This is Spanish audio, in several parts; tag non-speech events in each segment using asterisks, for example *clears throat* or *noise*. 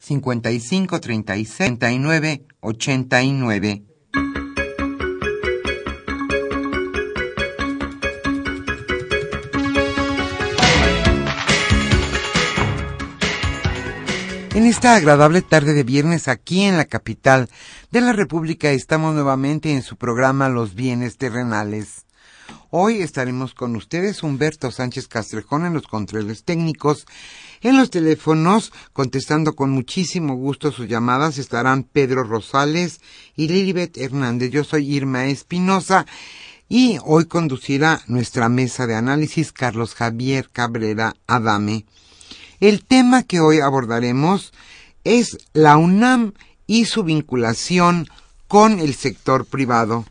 55 36 39 89. En esta agradable tarde de viernes aquí en la capital de la República estamos nuevamente en su programa Los bienes terrenales. Hoy estaremos con ustedes Humberto Sánchez Castrejón en los controles técnicos en los teléfonos, contestando con muchísimo gusto sus llamadas, estarán Pedro Rosales y Lilibet Hernández. Yo soy Irma Espinosa y hoy conducirá nuestra mesa de análisis Carlos Javier Cabrera Adame. El tema que hoy abordaremos es la UNAM y su vinculación con el sector privado.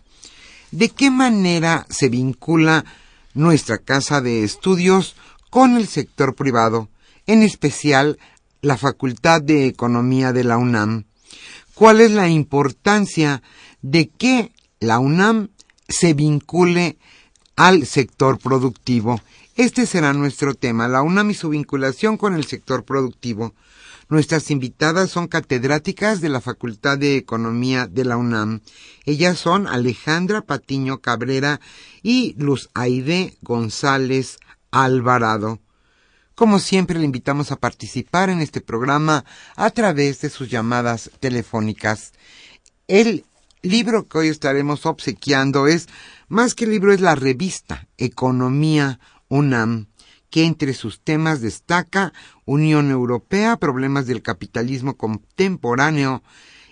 ¿De qué manera se vincula nuestra casa de estudios con el sector privado? en especial la Facultad de Economía de la UNAM. ¿Cuál es la importancia de que la UNAM se vincule al sector productivo? Este será nuestro tema, la UNAM y su vinculación con el sector productivo. Nuestras invitadas son catedráticas de la Facultad de Economía de la UNAM. Ellas son Alejandra Patiño Cabrera y Luz Aide González Alvarado. Como siempre, le invitamos a participar en este programa a través de sus llamadas telefónicas. El libro que hoy estaremos obsequiando es, más que libro, es la revista Economía UNAM, que entre sus temas destaca Unión Europea, problemas del capitalismo contemporáneo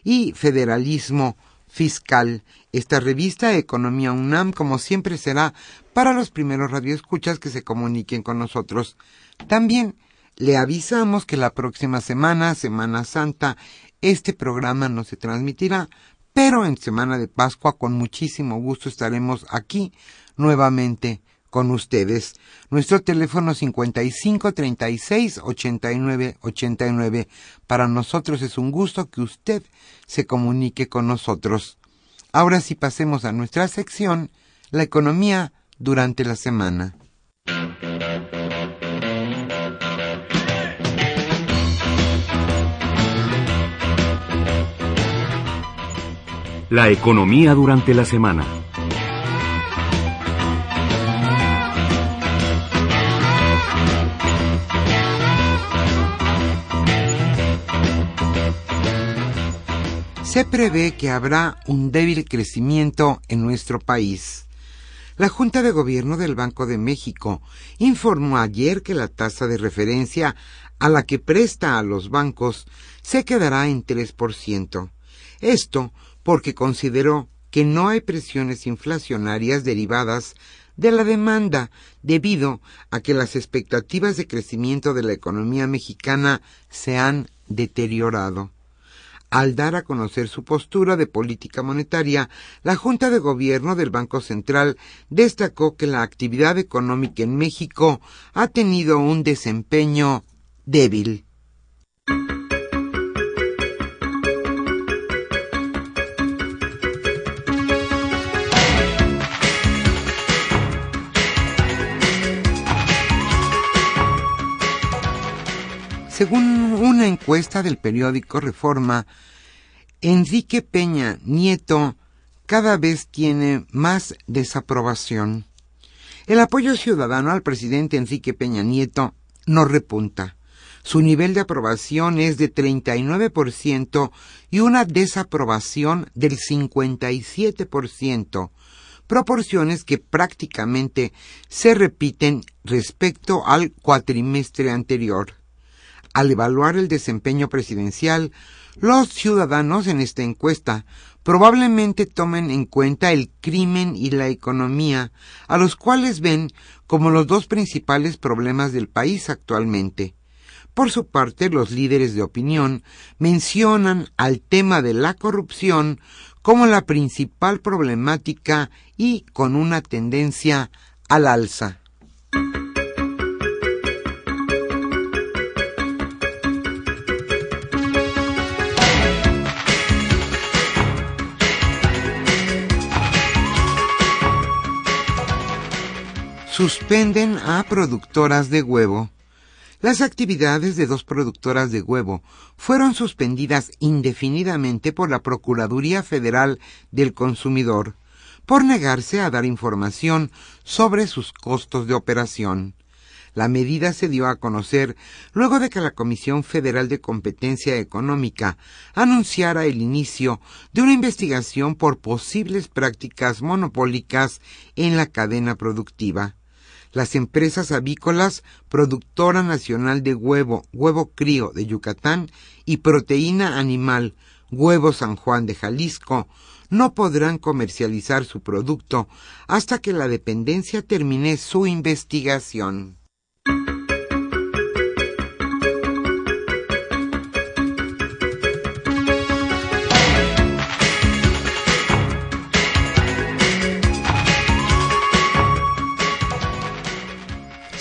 y federalismo fiscal. Esta revista Economía UNAM, como siempre, será para los primeros radioescuchas que se comuniquen con nosotros. También le avisamos que la próxima semana, Semana Santa, este programa no se transmitirá, pero en Semana de Pascua con muchísimo gusto estaremos aquí nuevamente con ustedes. Nuestro teléfono 55 36 89 89. Para nosotros es un gusto que usted se comunique con nosotros. Ahora sí pasemos a nuestra sección, la economía durante la semana. La economía durante la semana. Se prevé que habrá un débil crecimiento en nuestro país. La Junta de Gobierno del Banco de México informó ayer que la tasa de referencia a la que presta a los bancos se quedará en 3%. Esto porque consideró que no hay presiones inflacionarias derivadas de la demanda debido a que las expectativas de crecimiento de la economía mexicana se han deteriorado. Al dar a conocer su postura de política monetaria, la Junta de Gobierno del Banco Central destacó que la actividad económica en México ha tenido un desempeño débil. Según una encuesta del periódico Reforma, Enrique Peña Nieto cada vez tiene más desaprobación. El apoyo ciudadano al presidente Enrique Peña Nieto no repunta. Su nivel de aprobación es de 39% y una desaprobación del 57%, proporciones que prácticamente se repiten respecto al cuatrimestre anterior. Al evaluar el desempeño presidencial, los ciudadanos en esta encuesta probablemente tomen en cuenta el crimen y la economía, a los cuales ven como los dos principales problemas del país actualmente. Por su parte, los líderes de opinión mencionan al tema de la corrupción como la principal problemática y con una tendencia al alza. Suspenden a productoras de huevo. Las actividades de dos productoras de huevo fueron suspendidas indefinidamente por la Procuraduría Federal del Consumidor por negarse a dar información sobre sus costos de operación. La medida se dio a conocer luego de que la Comisión Federal de Competencia Económica anunciara el inicio de una investigación por posibles prácticas monopólicas en la cadena productiva las empresas avícolas Productora Nacional de Huevo, Huevo Crío de Yucatán y Proteína Animal, Huevo San Juan de Jalisco, no podrán comercializar su producto hasta que la dependencia termine su investigación.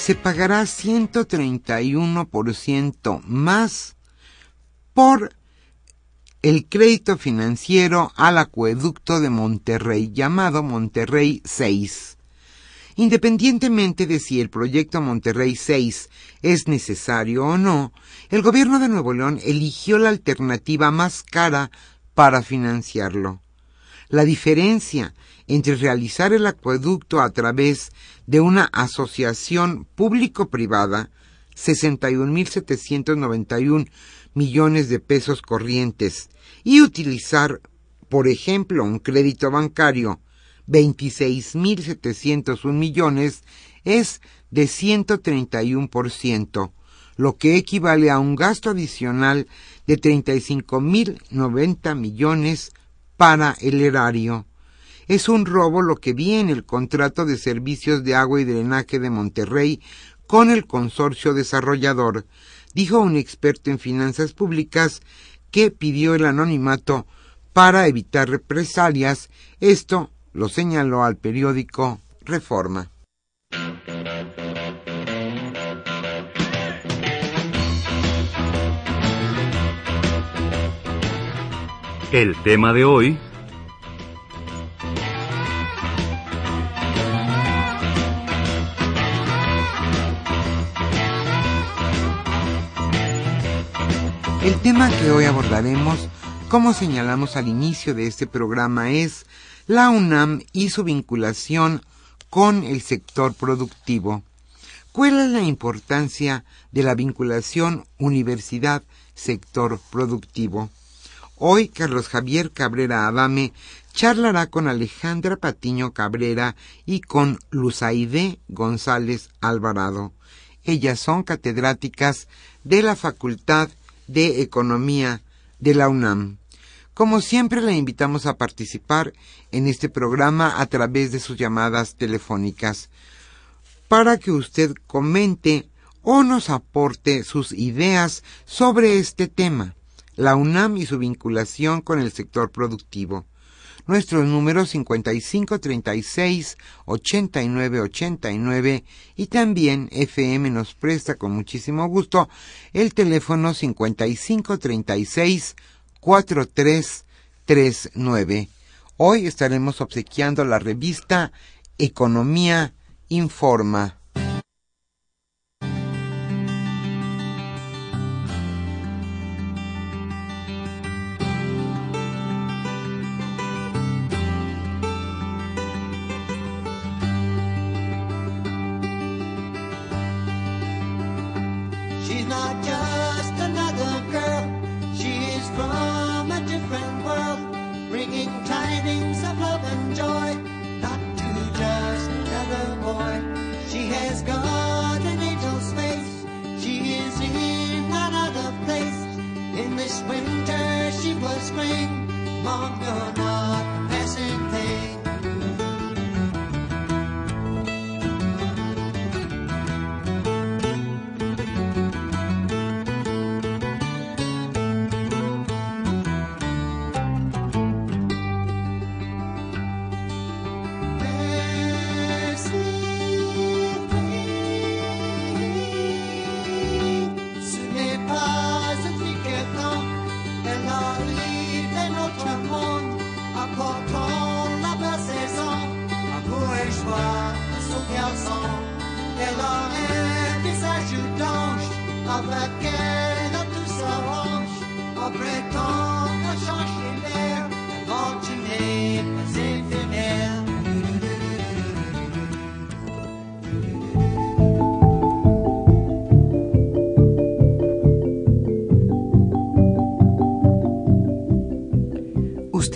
Se pagará 131% más por el crédito financiero al acueducto de Monterrey llamado Monterrey 6. Independientemente de si el proyecto Monterrey 6 es necesario o no, el gobierno de Nuevo León eligió la alternativa más cara para financiarlo. La diferencia entre realizar el acueducto a través de una asociación público-privada, 61.791 millones de pesos corrientes, y utilizar, por ejemplo, un crédito bancario, 26.701 millones, es de 131%, lo que equivale a un gasto adicional de 35.090 millones para el erario. Es un robo lo que vi en el contrato de servicios de agua y drenaje de Monterrey con el consorcio desarrollador, dijo un experto en finanzas públicas que pidió el anonimato para evitar represalias. Esto lo señaló al periódico Reforma. El tema de hoy El tema que hoy abordaremos, como señalamos al inicio de este programa, es la UNAM y su vinculación con el sector productivo. ¿Cuál es la importancia de la vinculación universidad-sector productivo? Hoy Carlos Javier Cabrera Adame charlará con Alejandra Patiño Cabrera y con Luzaide González Alvarado. Ellas son catedráticas de la Facultad de Economía de la UNAM. Como siempre, la invitamos a participar en este programa a través de sus llamadas telefónicas para que usted comente o nos aporte sus ideas sobre este tema, la UNAM y su vinculación con el sector productivo. Nuestros números 5536 8989 y también FM nos presta con muchísimo gusto el teléfono 5536 4339. Hoy estaremos obsequiando la revista Economía Informa. longer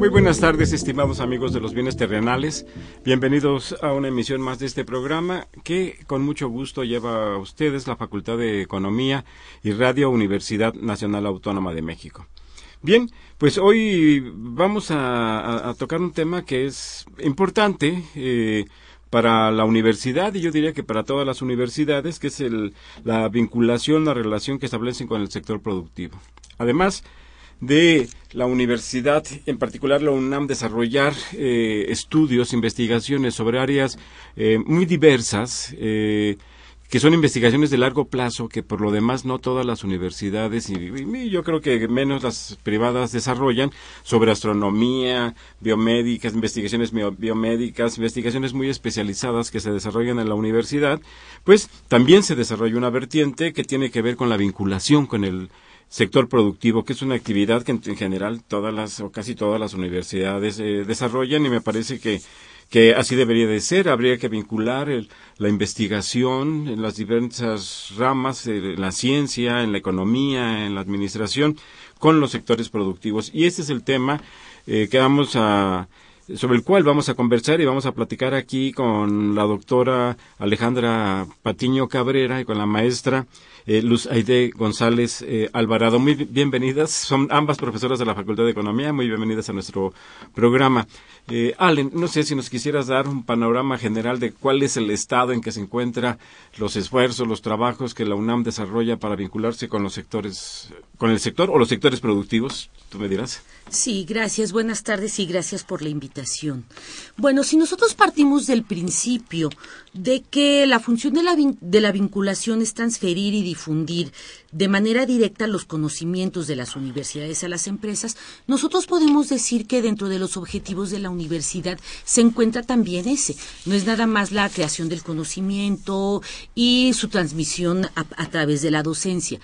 Muy buenas tardes, estimados amigos de los bienes terrenales. Bienvenidos a una emisión más de este programa que con mucho gusto lleva a ustedes la Facultad de Economía y Radio Universidad Nacional Autónoma de México. Bien, pues hoy vamos a, tocar un tema que es importante eh, para la universidad y yo diría que para todas las universidades, que es el, la vinculación, la relación que establecen con el sector productivo. Además, de la universidad, en particular la UNAM, desarrollar eh, estudios, investigaciones sobre áreas eh, muy diversas, eh, que son investigaciones de largo plazo, que por lo demás no todas las universidades, y, y yo creo que menos las privadas desarrollan, sobre astronomía, biomédicas, investigaciones bio- biomédicas, investigaciones muy especializadas que se desarrollan en la universidad, pues también se desarrolla una vertiente que tiene que ver con la vinculación con el sector productivo, que es una actividad que en, en general todas las o casi todas las universidades eh, desarrollan y me parece que que así debería de ser, habría que vincular el- la investigación en las diversas ramas, eh, en la ciencia, en la economía, en la administración, con los sectores productivos. Y este es el tema eh, que vamos a sobre el cual vamos a conversar y vamos a platicar aquí con la doctora Alejandra Patiño Cabrera y con la maestra eh, Luz Aide González eh, Alvarado. Muy bi- bienvenidas, son ambas profesoras de la Facultad de Economía, muy bienvenidas a nuestro programa. Eh, Allen, no sé si nos quisieras dar un panorama general de cuál es el estado en que se encuentra los esfuerzos, los trabajos que la UNAM desarrolla para vincularse con los sectores, con el sector o los sectores productivos, tú me dirás. Sí, gracias. Buenas tardes y gracias por la invitación. Bueno, si nosotros partimos del principio de que la función de la, de la vinculación es transferir y difundir de manera directa los conocimientos de las universidades a las empresas, nosotros podemos decir que dentro de los objetivos de la universidad se encuentra también ese. No es nada más la creación del conocimiento y su transmisión a, a través de la docencia.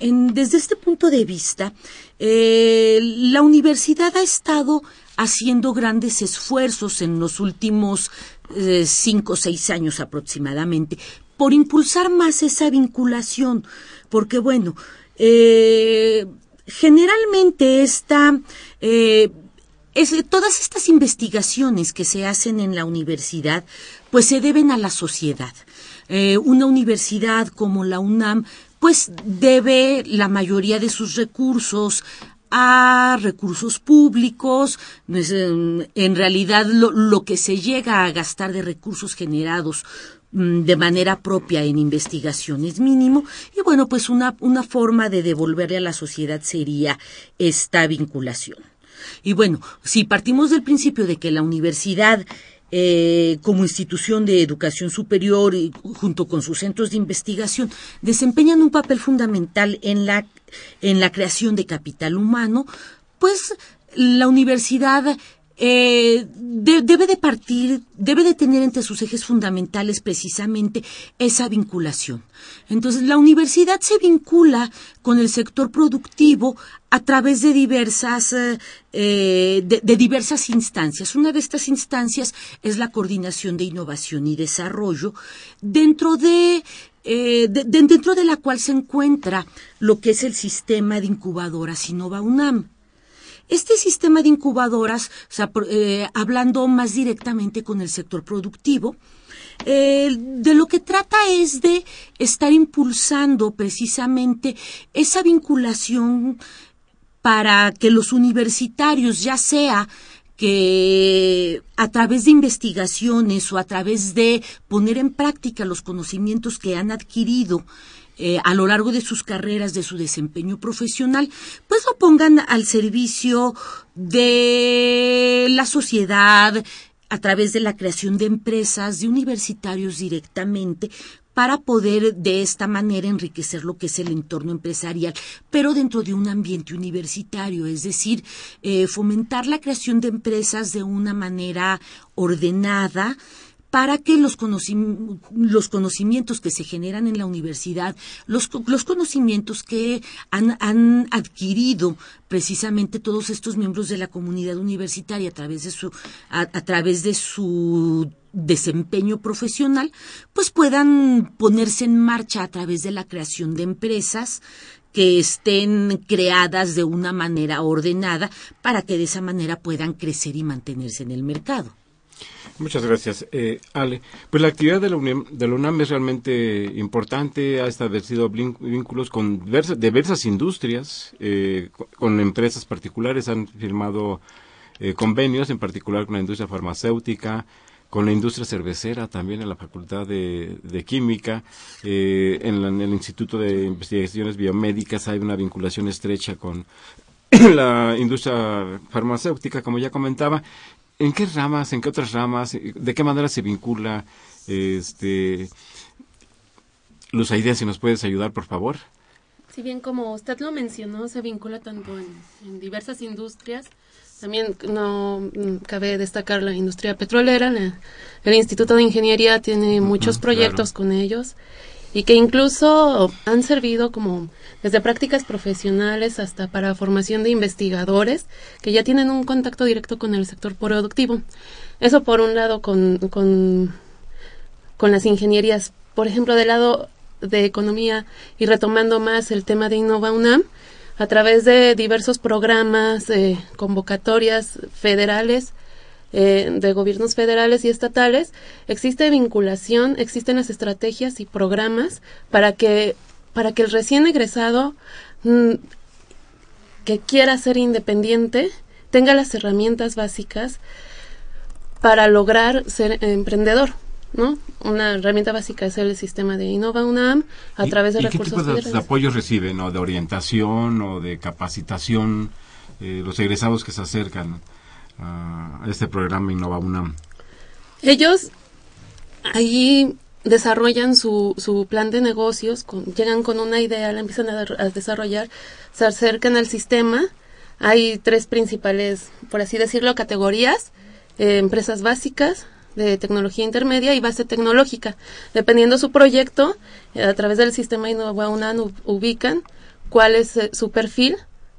En- desde este punto de vista, eh, la universidad ha estado haciendo grandes esfuerzos en los últimos eh, cinco o seis años aproximadamente por impulsar más esa vinculación, porque bueno, eh, generalmente esta eh, es, todas estas investigaciones que se hacen en la universidad, pues se deben a la sociedad. Una universidad como la UNAM, pues debe la mayoría de sus recursos a recursos públicos, no es, em, en realidad lo, que se llega a gastar de recursos generados mm, de manera propia en investigación es mínimo y bueno, pues una, una forma de devolverle a la sociedad sería esta vinculación. Y bueno, si partimos del principio de que la universidad eh, como institución de educación superior y junto con sus centros de investigación desempeñan un papel fundamental en la, en la creación de capital humano, pues la universidad eh, de- debe de partir, debe de tener entre sus ejes fundamentales precisamente esa vinculación. Entonces, la universidad se vincula con el sector productivo a través de diversas, eh, eh, de, diversas instancias. Una de estas instancias es la coordinación de innovación y desarrollo, dentro de de- de- dentro de la cual se encuentra lo que es el sistema de incubadoras Innova UNAM. Este sistema de incubadoras, eh, hablando más directamente con el sector productivo, eh, de lo que trata es de estar impulsando precisamente esa vinculación para que los universitarios, ya sea que a través de investigaciones o a través de poner en práctica los conocimientos que han adquirido eh, a lo largo de sus carreras, de su desempeño profesional, pues lo pongan al servicio de la sociedad a través de la creación de empresas, de universitarios directamente, para poder de esta manera enriquecer lo que es el entorno empresarial, pero dentro de un ambiente universitario, es decir, eh, fomentar la creación de empresas de una manera ordenada, para que los, conocim- los conocimientos que se generan en la universidad, los, los conocimientos que han, han adquirido precisamente todos estos miembros de la comunidad universitaria a través de su, a, a través de su desempeño profesional, pues puedan ponerse en marcha a través de la creación de empresas que estén creadas de una manera ordenada para que de esa manera puedan crecer y mantenerse en el mercado. Muchas gracias, eh, Ale. Pues la actividad de la, UNAM, de la UNAM es realmente importante, ha establecido vínculos con diversas, diversas industrias, eh, co- con empresas particulares, han firmado eh, convenios, en particular con la industria farmacéutica, con la industria cervecera, también en la Facultad de, de Química, eh, en, la- en el Instituto de Investigaciones Biomédicas hay una vinculación estrecha con *clears throat* la industria farmacéutica, como ya comentaba. ¿En qué ramas, en qué otras ramas, de qué manera se vincula este Luz Aidea, si nos puedes ayudar, por favor? Si bien como usted lo mencionó, se vincula tanto en, en diversas industrias, también no mm, cabe destacar la industria petrolera, la- el Instituto de Ingeniería tiene muchos proyectos con ellos y que incluso han servido como desde prácticas profesionales hasta para formación de investigadores que ya tienen un contacto directo con el sector productivo. Eso por un lado con, con con las ingenierías, por ejemplo, del lado de economía y retomando más el tema de Innova UNAM, a través de diversos programas, eh, convocatorias federales, eh, de gobiernos federales y estatales, existe vinculación, existen las estrategias y programas para que, para que el recién egresado mm, que quiera ser independiente tenga las herramientas básicas para lograr ser emprendedor, ¿no? Una herramienta básica es el sistema de Innova UNAM a ¿Y- través de y qué recursos tipo de, de apoyos reciben, o de orientación, o de capacitación, eh, los egresados que se acercan a este programa Innova UNAM? Ellos ahí desarrollan su, su plan de negocios, con- llegan con una idea, la empiezan a, desarrollar, se acercan al sistema. Hay tres principales, por así decirlo, categorías, eh, empresas básicas, de tecnología intermedia y base tecnológica. Dependiendo su proyecto, eh, a través del sistema Innova UNAM ubican cuál es eh, su perfil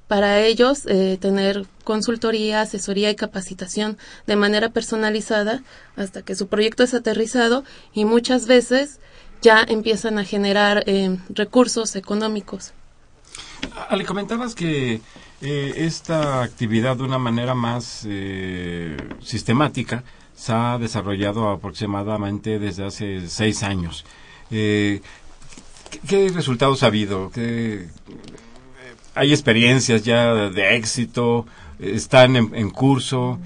para ellos eh, tener consultoría, asesoría y capacitación de manera personalizada hasta que su proyecto es aterrizado y muchas veces ya empiezan a generar eh, recursos económicos. Ale, comentabas que eh, esta actividad de una manera más eh, sistemática se ha desarrollado aproximadamente desde hace seis años. ¿qué, resultados ha habido? ¿Qué, eh, ¿Hay experiencias ya de éxito? ¿Están en, en curso?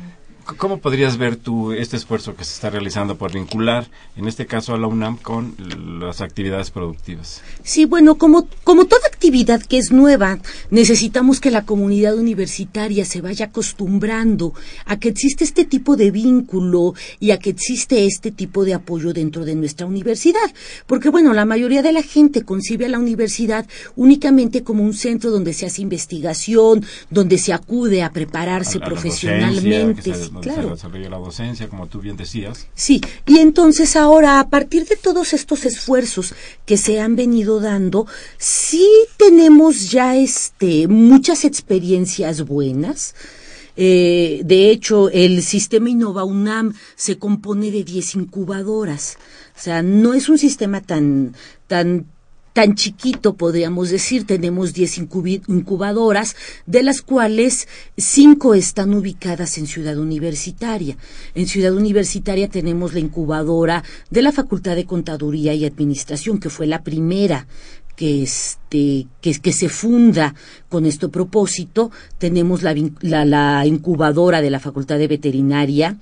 ¿Cómo podrías ver tú este esfuerzo que se está realizando por vincular, en este caso a la UNAM, con las actividades productivas? Sí, bueno, como, como toda actividad que es nueva, necesitamos que la comunidad universitaria se vaya acostumbrando a que existe este tipo de vínculo y a que existe este tipo de apoyo dentro de nuestra universidad. Porque, bueno, la mayoría de la gente concibe a la universidad únicamente como un centro donde se hace investigación, donde se acude a prepararse A- a la profesionalmente. Donde claro. se desarrolla la docencia, como tú bien decías. Sí, y entonces ahora, a partir de todos estos esfuerzos que se han venido dando, sí tenemos ya este muchas experiencias buenas. Eh, de hecho, el sistema Innova UNAM se compone de 10 incubadoras. O sea, no es un sistema tan, tan tan chiquito, podríamos decir, tenemos 10 incubi- incubadoras, de las cuales 5 están ubicadas en Ciudad Universitaria. En Ciudad Universitaria tenemos la incubadora de la Facultad de Contaduría y Administración, que fue la primera que este que, que se funda con este propósito. Tenemos la, la, incubadora de la facultad de veterinaria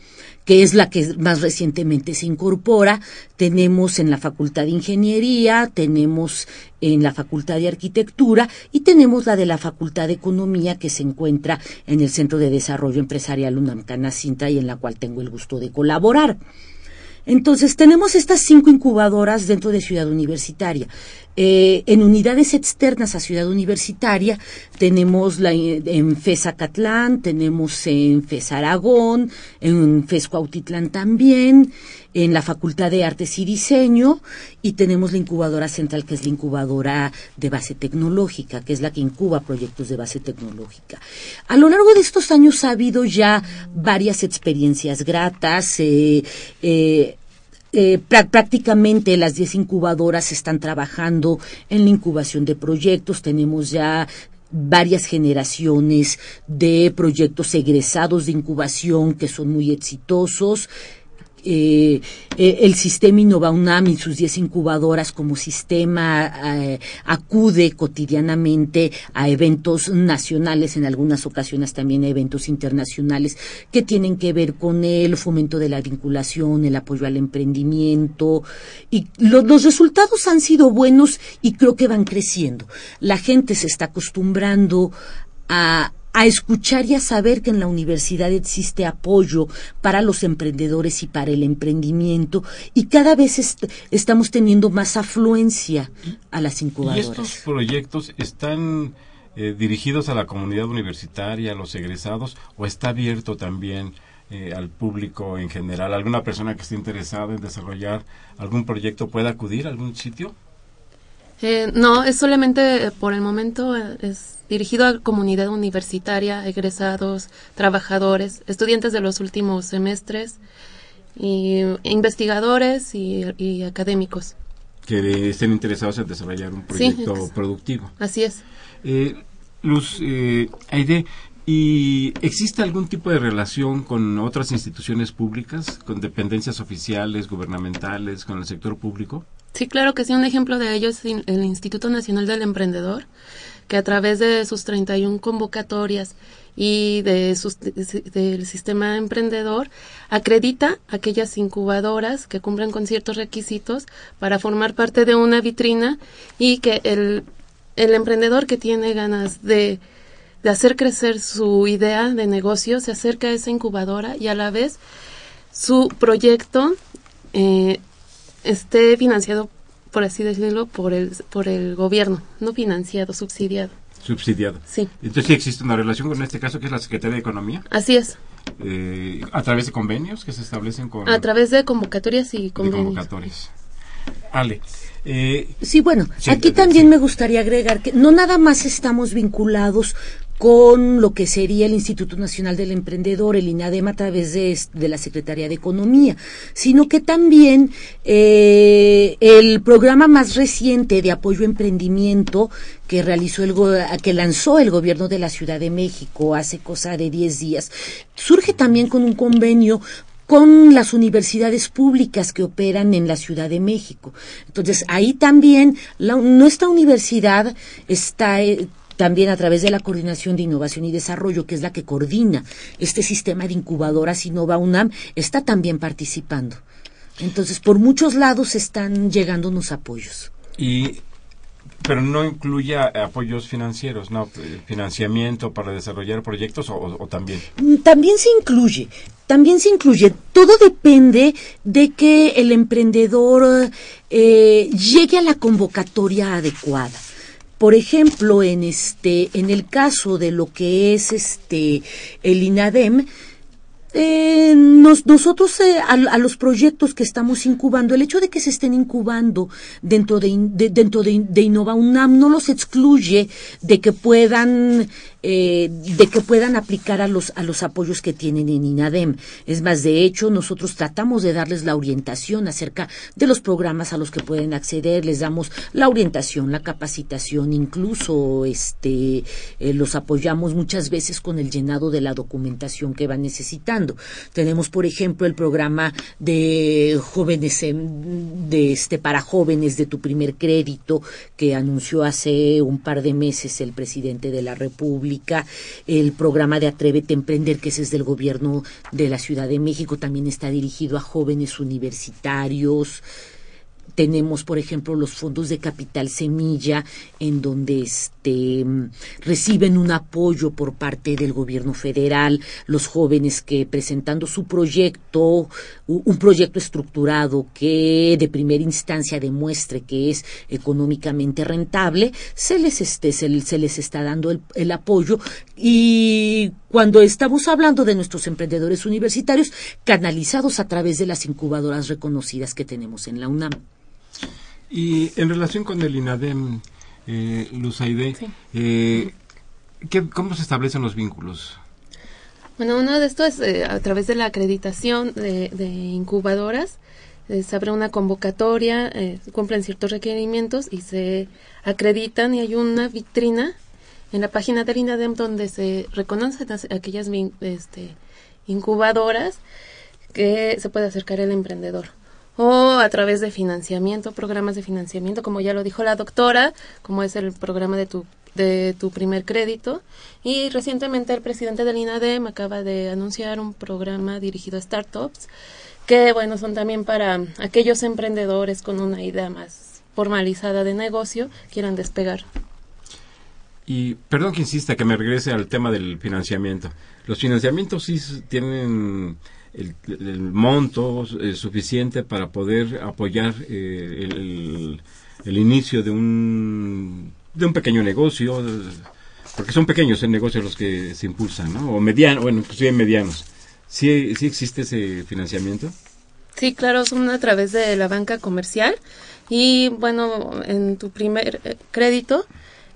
que es la que más recientemente se incorpora. Tenemos en la facultad de ingeniería tenemos en la facultad de arquitectura y tenemos la de la facultad de economía que se encuentra en el centro de desarrollo empresarial UNAM Canacintra y en la cual tengo el gusto de colaborar. Entonces, tenemos estas cinco incubadoras dentro de Ciudad Universitaria. Eh, en unidades externas a Ciudad Universitaria tenemos la, en FES Acatlán, tenemos en FES Aragón, en FES Cuautitlán también, en la Facultad de Artes y Diseño y tenemos la incubadora central que es la incubadora de base tecnológica, que es la que incuba proyectos de base tecnológica. A lo largo de estos años ha habido ya varias experiencias gratas. eh, eh, eh, prá- prácticamente las 10 incubadoras están trabajando en la incubación de proyectos. Tenemos ya varias generaciones de proyectos egresados de incubación que son muy exitosos. Eh, el sistema Innova UNAM y sus 10 incubadoras como sistema eh, acude cotidianamente a eventos nacionales, en algunas ocasiones también a eventos internacionales que tienen que ver con el fomento de la vinculación, el apoyo al emprendimiento y lo- los resultados han sido buenos y creo que van creciendo. La gente se está acostumbrando a, a escuchar y a saber que en la universidad existe apoyo para los emprendedores y para el emprendimiento y cada vez est- estamos teniendo más afluencia a las ¿Y incubadoras. estos proyectos están eh, dirigidos a la comunidad universitaria, a los egresados, o está abierto también eh, al público en general? ¿Alguna persona que esté interesada en desarrollar algún proyecto puede acudir a algún sitio? Eh, no, es solamente por el momento es dirigido a comunidad universitaria, egresados, trabajadores, estudiantes de los últimos semestres y investigadores y, y académicos. que estén interesados en desarrollar un Sí, proyecto ex- productivo. Así es. Eh, Luz, eh, Aide, ¿y existe algún tipo de relación con otras instituciones públicas, con dependencias oficiales, gubernamentales, con el sector público? Sí, claro que sí. Un ejemplo de ello es el Instituto Nacional del Emprendedor, que a través de sus 31 convocatorias y de sus, de- del sistema emprendedor acredita aquellas incubadoras que cumplen con ciertos requisitos para formar parte de una vitrina y que el, el emprendedor que tiene ganas de, de hacer crecer su idea de negocio se acerca a esa incubadora y a la vez su proyecto eh, esté financiado, por así decirlo, por el, por el gobierno, no financiado, subsidiado. Subsidiado. Sí, Entonces sí existe una relación con este caso que es la Secretaría de Economía, así es, eh, a través de convenios que se establecen con, a través de convocatorias y de convenios. convocatorias. Ale, eh, Sí, bueno, Sí, aquí eh, también sí. me gustaría agregar que no nada más estamos vinculados con lo que sería el Instituto Nacional del Emprendedor, el INADEM a través de, de la Secretaría de Economía, sino que también eh, el programa más reciente de apoyo a emprendimiento que realizó el que lanzó el gobierno de la Ciudad de México hace cosa de 10 días, surge también con un convenio con las universidades públicas que operan en la Ciudad de México. Entonces, ahí también nuestra universidad está eh, también a través de la Coordinación de Innovación y Desarrollo, que es la que coordina este sistema de incubadoras Innova UNAM, está también participando. Entonces, por muchos lados están llegándonos apoyos. y pero no incluye a- apoyos financieros, no Eh, financiamiento para desarrollar proyectos o, o- o también. Mm, También se incluye, también se incluye. Todo depende de que el emprendedor eh, llegue a la convocatoria adecuada. Por ejemplo, en este, en el caso de lo que es este el INADEM, Eh, nos- nosotros eh, a, a los proyectos que estamos incubando, el hecho de que se estén incubando dentro de, de- dentro de, de Innova UNAM no los excluye de que puedan eh, de que puedan aplicar a los a los apoyos que tienen en INADEM. Es más, de hecho, nosotros tratamos de darles la orientación acerca de los programas a los que pueden acceder, les damos la orientación, la capacitación, incluso este eh, los apoyamos muchas veces con el llenado de la documentación que van necesitando. Tenemos, por ejemplo, el programa de jóvenes en- de este para jóvenes de tu primer crédito que anunció hace un par de meses el presidente de la República, el programa de Atrévete a Emprender, que es del gobierno de la Ciudad de México, también está dirigido a jóvenes universitarios. Tenemos, por ejemplo, los fondos de capital semilla, en donde este, mm, reciben un apoyo por parte del gobierno federal, los jóvenes que presentando su proyecto, un proyecto estructurado que de primera instancia demuestre que es económicamente rentable, se les, este, se, se les está dando el, el apoyo y cuando estamos hablando de nuestros emprendedores universitarios, canalizados a través de las incubadoras reconocidas que tenemos en la UNAM. Y en relación con el INADEM, eh, Luz Aide, Sí. eh, ¿qué- ¿cómo se establecen los vínculos? Bueno, uno de estos es eh, a través de la acreditación de, de incubadoras. eh, se abre una convocatoria, eh, cumplen ciertos requerimientos y se acreditan y hay una vitrina en la página del INADEM donde se reconocen as- aquellas este, incubadoras que se puede acercar el emprendedor. O a través de financiamiento, programas de financiamiento, como ya lo dijo la doctora, como es el programa de tu, de tu primer crédito. Y recientemente el presidente del INADEM acaba de anunciar un programa dirigido a startups, que bueno, son también para aquellos emprendedores con una idea más formalizada de negocio, quieran despegar. Y perdón que insista, que me regrese al tema del financiamiento. Los financiamientos sí tienen el, monto eh, suficiente para poder apoyar eh, el, el- inicio de un, de un pequeño negocio, porque son pequeños en negocios los que se impulsan, ¿no? O medianos, bueno, inclusive medianos. ¿Sí, ¿Sí existe ese financiamiento? Sí, claro, son a través de la banca comercial y bueno, en tu primer eh, crédito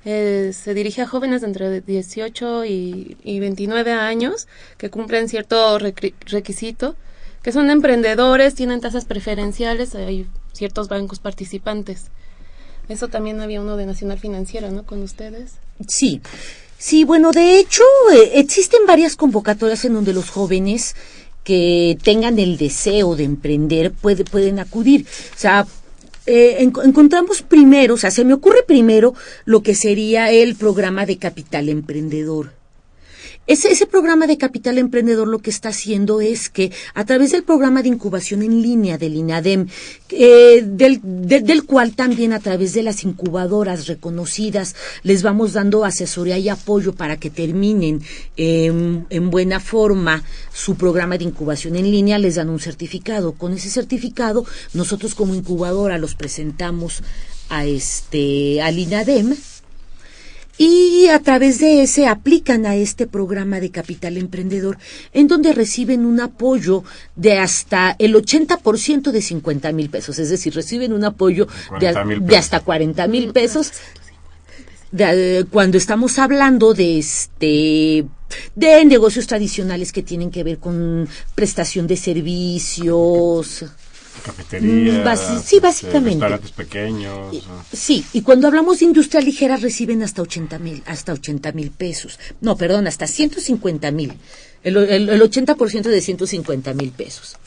eh, se dirige a jóvenes de entre 18 y, y 29 años que cumplen cierto requi- requisito, que son emprendedores, tienen tasas preferenciales, hay ciertos bancos participantes. Eso también había uno de Nacional Financiera, ¿no? Con ustedes. Sí, sí, bueno, de hecho eh, existen varias convocatorias en donde los jóvenes que tengan el deseo de emprender puede- pueden acudir. O sea, eh, en- encontramos primero, o sea, se me ocurre primero lo que sería el programa de capital emprendedor. Ese, ese programa de Capital Emprendedor lo que está haciendo es que a través del programa de incubación en línea del INADEM, eh, del, de- del cual también a través de las incubadoras reconocidas les vamos dando asesoría y apoyo para que terminen em, en buena forma su programa de incubación en línea, les dan un certificado. Con ese certificado nosotros como incubadora los presentamos a este al INADEM y a través de ese aplican a este programa de capital emprendedor en donde reciben un apoyo de hasta el 80% de 50 mil pesos, es decir, reciben un apoyo de, 40,000 de pesos. hasta 40 mil pesos de- eh, cuando estamos hablando de este de negocios tradicionales que tienen que ver con prestación de servicios, Cafeterías, Mm, basi- sí, básicamente. restaurantes pequeños. Sí, y cuando hablamos de industria ligera reciben hasta 80 mil, hasta 80 mil pesos. No, perdón, hasta 150 mil. El, el, el 80% de 150 mil pesos.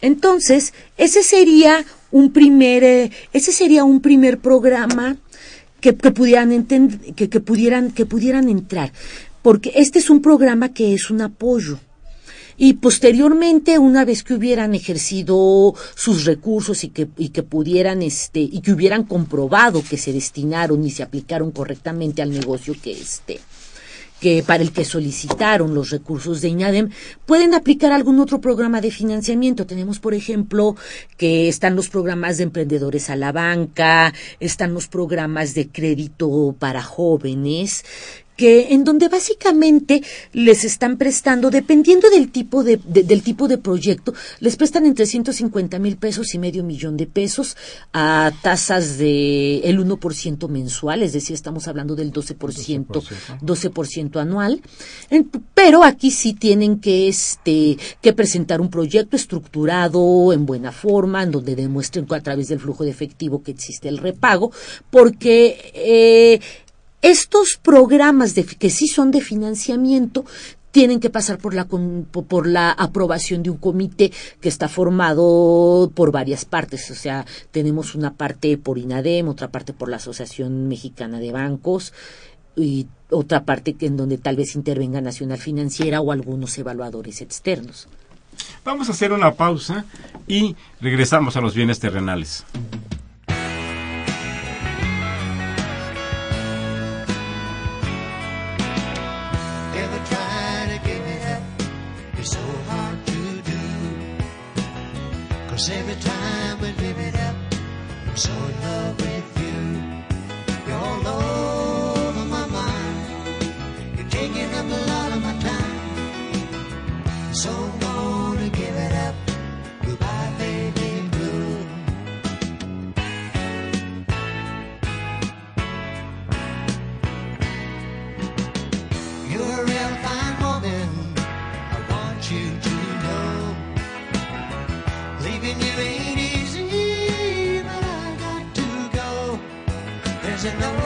Entonces, ese sería un primer, eh, ese sería un primer programa que, que pudieran entend- que, que pudieran, que pudieran entrar. Porque este es un programa que es un apoyo. Y posteriormente, una vez que hubieran ejercido sus recursos y que, y que pudieran, este, y que hubieran comprobado que se destinaron y se aplicaron correctamente al negocio que este, que para el que solicitaron los recursos de INADEM, pueden aplicar algún otro programa de financiamiento. Tenemos, por ejemplo, que están los programas de emprendedores a la banca, están los programas de crédito para jóvenes, que en donde básicamente les están prestando, dependiendo del tipo de, de- del tipo de proyecto, les prestan entre 150 mil pesos y medio millón de pesos a tasas de el 1% mensual, es decir, estamos hablando del 12%, 12%, anual. En- pero aquí sí tienen que este que presentar un proyecto estructurado en buena forma, en donde demuestren a través del flujo de efectivo que existe el repago, porque eh, estos programas de, que sí son de financiamiento tienen que pasar por la, por la aprobación de un comité que está formado por varias partes. O sea, tenemos una parte por INADEM, otra parte por la Asociación Mexicana de Bancos y otra parte en donde tal vez intervenga Nacional Financiera o algunos evaluadores externos. Vamos a hacer una pausa y regresamos a los bienes terrenales. Cause every time we live it up, I'm so in love with Leaving you ain't easy, but I got to go. There's an old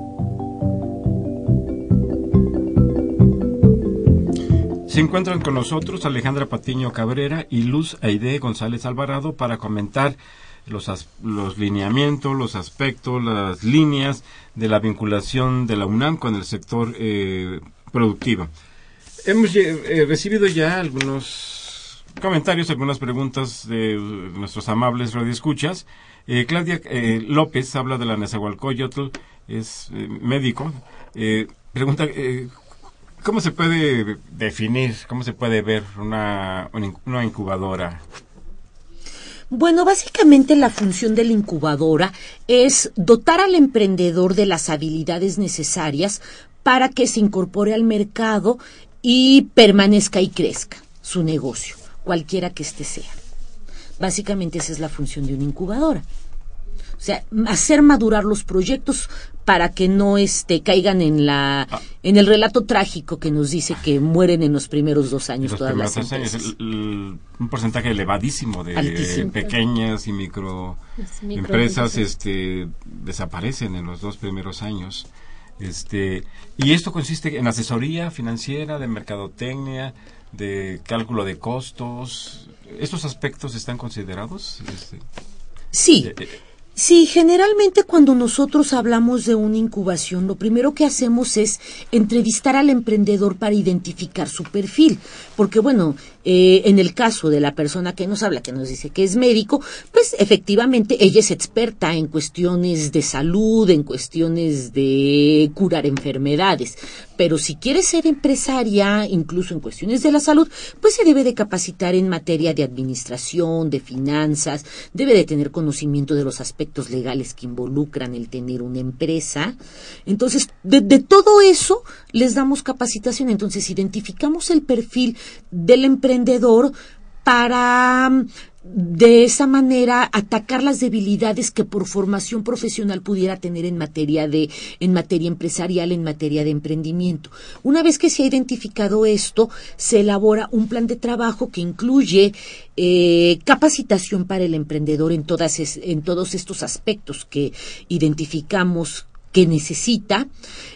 Se encuentran con nosotros Alejandra Patiño Cabrera y Luz Aide González Alvarado para comentar los, los lineamientos, los aspectos, las líneas de la vinculación de la UNAM con el sector eh, productivo. Hemos eh, recibido ya algunos comentarios, algunas preguntas de nuestros amables radioescuchas. Eh, Claudia eh, López habla de la Nezahualcóyotl, es eh, médico. Eh, pregunta, ¿cómo se puede definir, cómo se puede ver una, una inc- una incubadora? Bueno, básicamente la función de la incubadora es dotar al emprendedor de las habilidades necesarias para que se incorpore al mercado y permanezca y crezca su negocio, cualquiera que éste sea. Básicamente esa es la función de una incubadora. O sea, hacer madurar los proyectos para que no este, caigan en la en el relato trágico que nos dice que mueren en los primeros dos años Los todas primeros las tres años, empresas. el- el- un porcentaje elevadísimo de Altísimo. pequeñas y micro empresas microempresas. este, desaparecen en los dos primeros años. Este, y esto consiste en asesoría financiera, de mercadotecnia, de cálculo de costos. ¿Estos aspectos están considerados? Este, Sí, eh, eh, Sí, generalmente cuando nosotros hablamos de una incubación, lo primero que hacemos es entrevistar al emprendedor para identificar su perfil. Porque bueno, eh, en el caso de la persona que nos habla, que nos dice que es médico, pues efectivamente ella es experta en cuestiones de salud, en cuestiones de curar enfermedades. Pero si quiere ser empresaria, incluso en cuestiones de la salud, pues se debe de capacitar en materia de administración, de finanzas, debe de tener conocimiento de los aspectos legales que involucran el tener una empresa. Entonces, de, todo eso les damos capacitación. Entonces, identificamos el perfil del emprendedor para mm, de esa manera atacar las debilidades que por formación profesional pudiera tener en materia de en materia empresarial en materia de emprendimiento. Una vez que se ha identificado esto se elabora un plan de trabajo que incluye eh, capacitación para el emprendedor en todas en todos estos aspectos que identificamos que necesita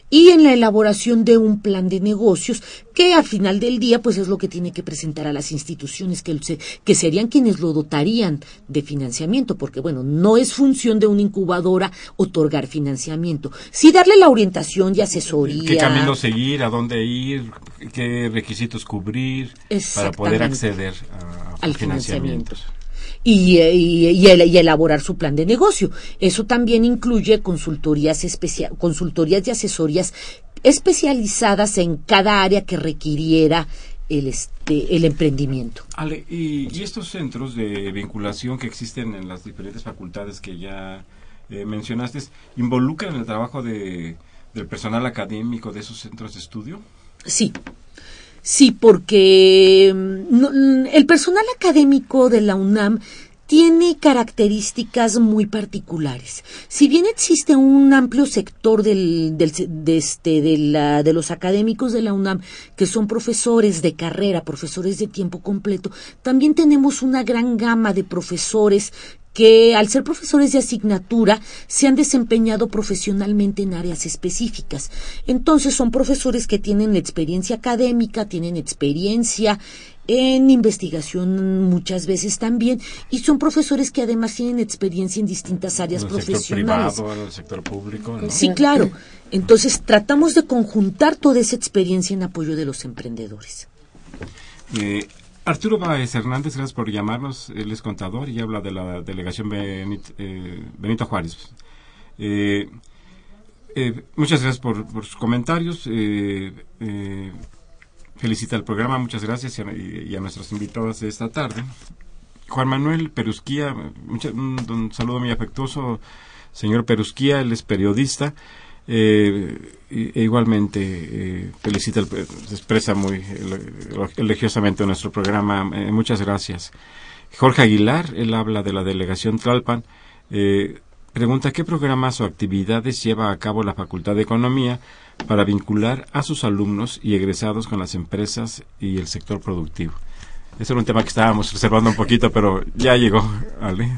y en la elaboración de un plan de negocios que al final del día pues es lo que tiene que presentar a las instituciones que, se- que serían quienes lo dotarían de financiamiento porque bueno no es función de una incubadora otorgar financiamiento. Sí darle la orientación y asesoría. ¿Qué camino seguir? ¿A dónde ir? ¿Qué requisitos cubrir para poder acceder a, a Al eh, y- y el- y elaborar su plan de negocio. Eso también incluye consultorías, especia- consultorías y asesorías especializadas en cada área que requiriera el, este, el emprendimiento. Ale, y, y estos centros de vinculación que existen en las diferentes facultades que ya eh, mencionaste, ¿involucran el trabajo de, del personal académico de esos centros de estudio? Sí. Sí, porque mm, mm, el personal académico de la UNAM tiene características muy particulares. Si bien existe un amplio sector del, del de, este, de, la- de los académicos de la UNAM que son profesores de carrera, profesores de tiempo completo, también tenemos una gran gama de profesores que al ser profesores de asignatura se han desempeñado profesionalmente en áreas específicas. Entonces son profesores que tienen experiencia académica, tienen experiencia en investigación muchas veces también y son profesores que además tienen experiencia en distintas áreas en el sector profesionales. privado, en el sector público. ¿no? Sí, claro. Entonces tratamos de conjuntar toda esa experiencia en apoyo de los emprendedores. Eh, Arturo Báez Hernández, gracias por llamarnos. Él es contador y habla de la delegación eh, Benito Juárez. Eh, eh, muchas gracias por, sus comentarios. Felicita el programa, muchas gracias y a, y- y a nuestros invitados de esta tarde. Juan Manuel Perusquía, mucha- un, un saludo muy afectuoso, señor Perusquía, él es periodista. Eh, e- igualmente eh, felicita, expresa muy elo- elogiosamente nuestro programa. Eh, muchas gracias. Jorge Aguilar, él habla de la delegación Tlalpan. eh, pregunta qué programas o actividades lleva a cabo la Facultad de Economía para vincular a sus alumnos y egresados con las empresas y el sector productivo. Ese era un tema que estábamos reservando un poquito, pero ya llegó, Ale.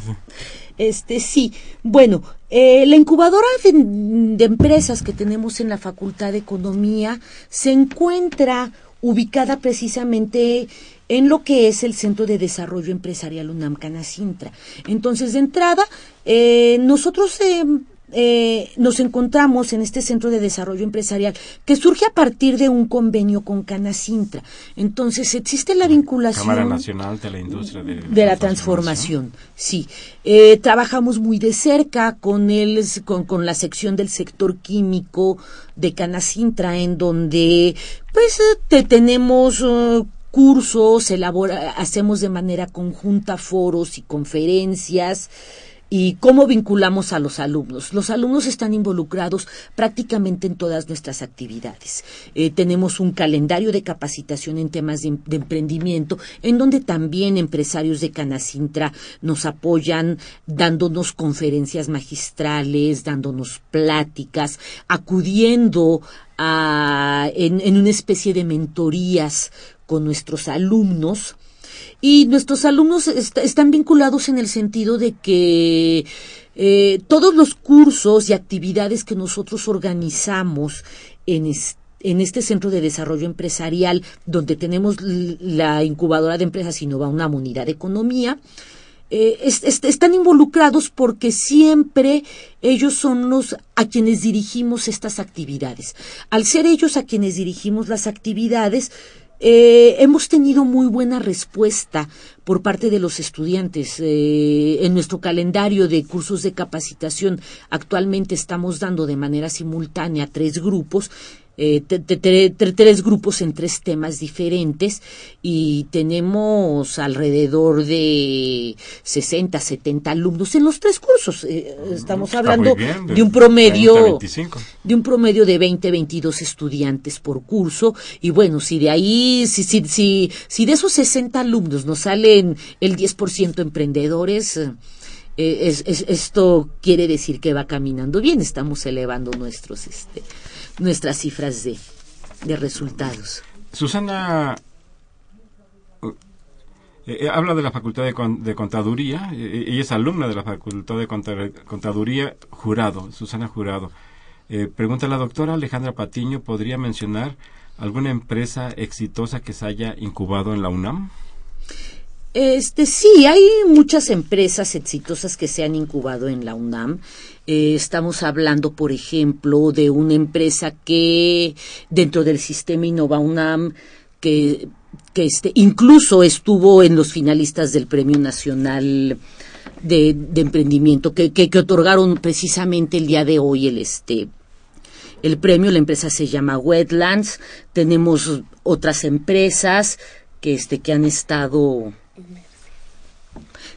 Este sí, bueno, eh, la incubadora de, empresas que tenemos en la Facultad de Economía se encuentra ubicada precisamente en lo que es el Centro de Desarrollo Empresarial UNAM Canacintra. Entonces, de entrada, eh, nosotros eh, eh, nos encontramos en este Centro de Desarrollo Empresarial que surge a partir de un convenio con Canacintra. Entonces, existe la vinculación Cámara Nacional de la Industria de, de la transformación, sí. Eh, trabajamos muy de cerca con el, con, con la sección del sector químico de Canacintra, en donde pues eh, te- tenemos eh, cursos, elabora, hacemos de manera conjunta foros y conferencias. ¿Y cómo vinculamos a los alumnos? Los alumnos están involucrados prácticamente en todas nuestras actividades. Eh, tenemos un calendario de capacitación en temas de, em- emprendimiento, en donde también empresarios de Canacintra nos apoyan dándonos conferencias magistrales, dándonos pláticas, acudiendo a, en una especie de mentorías con nuestros alumnos. Y nuestros alumnos est- están vinculados en el sentido de que eh, todos los cursos y actividades que nosotros organizamos en, es- en este centro de desarrollo empresarial, donde tenemos la incubadora de empresas Innova una unidad de economía, eh, es- es- están involucrados porque siempre ellos son los a quienes dirigimos estas actividades. Al ser ellos a quienes dirigimos las actividades, eh, hemos tenido muy buena respuesta por parte de los estudiantes. Eh, en nuestro calendario de cursos de capacitación actualmente estamos dando de manera simultánea tres grupos eh, te- te- te- te- tres grupos en tres temas diferentes y tenemos alrededor de 60, 70 alumnos en los tres cursos. Eh, estamos Está hablando bien, de un promedio 20, 25. de un promedio de 20, 22 estudiantes por curso. Y bueno, si de ahí, si, si, si, si de esos 60 alumnos nos salen el 10% emprendedores, eh, es- es- esto quiere decir que va caminando bien. Estamos elevando nuestros, este, nuestras cifras de, de resultados. Susana eh, eh, habla de la Facultad de, Con- de Contaduría. eh, ella es alumna de la Facultad de Conta- Contaduría Jurado, Susana Jurado. Eh, pregunta la doctora Alejandra Patiño, ¿podría mencionar alguna empresa exitosa que se haya incubado en la UNAM? Este sí, hay muchas empresas exitosas que se han incubado en la UNAM. Eh, estamos hablando, por ejemplo, de una empresa que dentro del sistema Innova UNAM que que este incluso estuvo en los finalistas del Premio Nacional de, Emprendimiento que, que, que otorgaron precisamente el día de hoy el este el premio, la empresa se llama Wetlands, tenemos otras empresas que este que han estado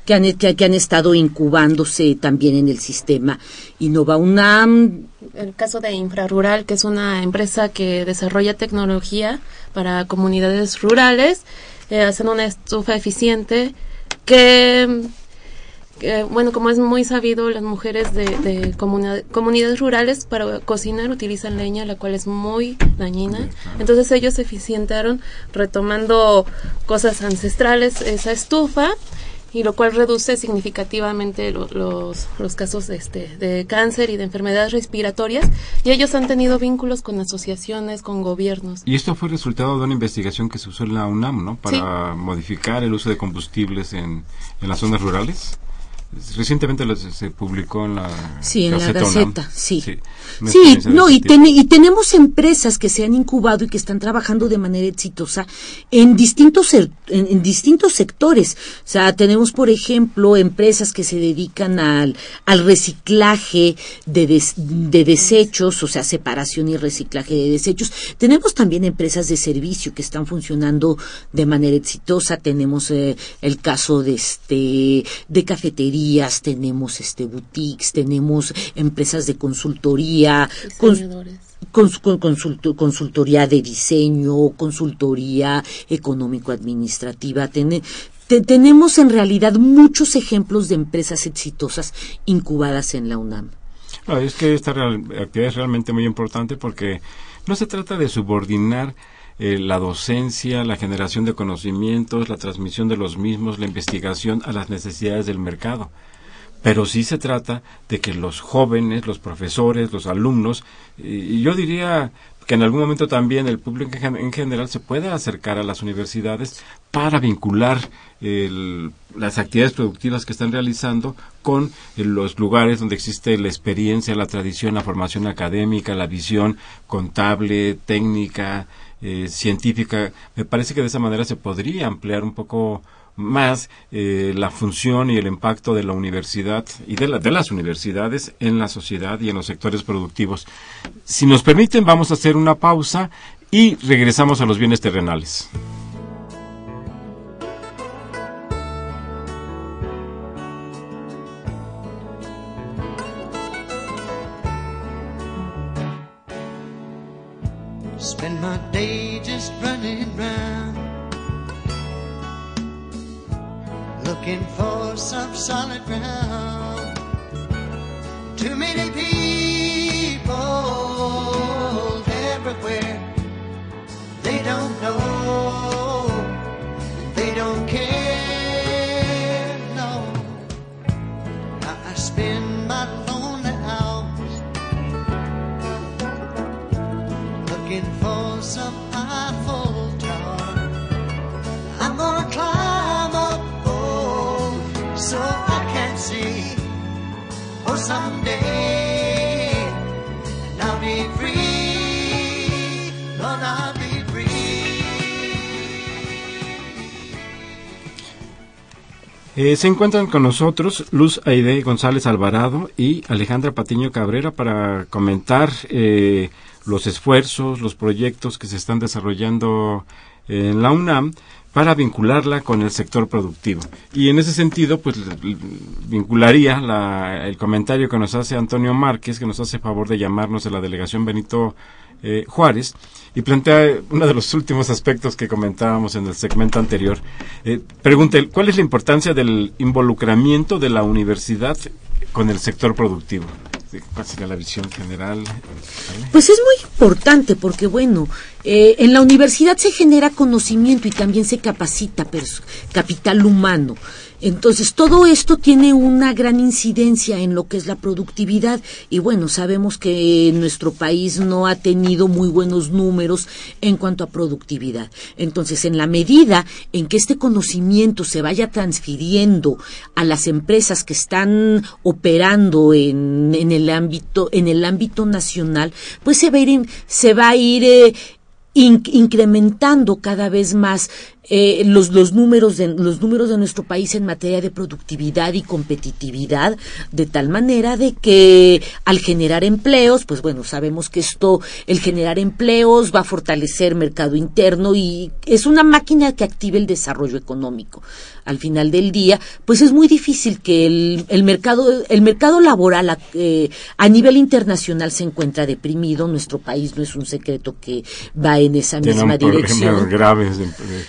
que han, que, que han estado incubándose también en el sistema Innova UNAM. El caso de Infrarural, que es una empresa que desarrolla tecnología para comunidades rurales, eh, hacen una estufa eficiente que, que, bueno, como es muy sabido, las mujeres de, de comuna- comunidades rurales para cocinar utilizan leña, la cual es muy dañina. Entonces ellos se eficientaron retomando cosas ancestrales, esa estufa, y lo cual reduce significativamente lo- los, los casos de, este, de cáncer y de enfermedades respiratorias y ellos han tenido vínculos con asociaciones, con gobiernos. Y esto fue resultado de una investigación que se usó en la UNAM, ¿no? Para modificar el uso de combustibles en, en las zonas rurales. Recientemente lo- se, publicó en la Sí, en la UNAM. Gaceta, sí. Sí, no, y, tipo. ten- y tenemos empresas que se han incubado y que están trabajando de manera exitosa en distintos, en, en distintos sectores. O sea, tenemos, por ejemplo, empresas que se dedican al, al reciclaje de, des- de desechos, o sea, separación y reciclaje de desechos. Tenemos también empresas de servicio que están funcionando de manera exitosa. Tenemos eh, el caso de este de tenemos este boutiques, tenemos empresas de consultoría, cons- cons- consultoría de diseño, consultoría económico-administrativa. Tene- te- tenemos en realidad muchos ejemplos de empresas exitosas incubadas en la UNAM. No, es que esta real- actividad es realmente muy importante porque no se trata de subordinar eh, la docencia, la generación de conocimientos, la transmisión de los mismos, la investigación a las necesidades del mercado. Pero sí se trata de que los jóvenes, los profesores, los alumnos, y yo diría que en algún momento también el público en general se pueda acercar a las universidades para vincular el- las actividades productivas que están realizando con eh, los lugares donde existe la experiencia, la tradición, la formación académica, la visión contable, técnica, eh, científica. Me parece que de esa manera se podría ampliar un poco más eh, la función y el impacto de la universidad y de, la- de las universidades en la sociedad y en los sectores productivos. Si nos permiten, vamos a hacer una pausa y regresamos a los bienes terrenales. My day just running round. Looking for some solid ground. Too many people someday. Be free, be se encuentran con nosotros Luz Aide González Alvarado y Alejandra Patiño Cabrera para comentar eh, los esfuerzos, los proyectos que se están desarrollando en la UNAM para vincularla con el sector productivo. Y en ese sentido, pues vincularía la, el comentario que nos hace Antonio Márquez, que nos hace favor de llamarnos de la delegación Benito eh, Juárez, y plantea uno de los últimos aspectos que comentábamos en el segmento anterior. Eh, pregunta, ¿cuál es la importancia del involucramiento de la universidad con el sector productivo? ¿Cuál sería la visión general? Pues es muy importante porque, bueno, eh, en la universidad se genera conocimiento y también se capacita capital humano. Entonces, todo esto tiene una gran incidencia en lo que es la productividad y bueno, sabemos que nuestro país no ha tenido muy buenos números en cuanto a productividad. Entonces, en la medida en que este conocimiento se vaya transfiriendo a las empresas que están operando en, en el ámbito en el ámbito nacional, pues se va a ir, se va a ir eh, incrementando cada vez más eh, los, los, números de, los números de nuestro país en materia de productividad y competitividad, de tal manera de que al generar empleos, pues bueno, sabemos que esto, el generar empleos va a fortalecer mercado interno y es una máquina que active el desarrollo económico. Al final del día, pues es muy difícil que el, el mercado, el mercado laboral a, eh, a nivel internacional se encuentra deprimido. Nuestro país no es un secreto que va en esa misma dirección. Graves de,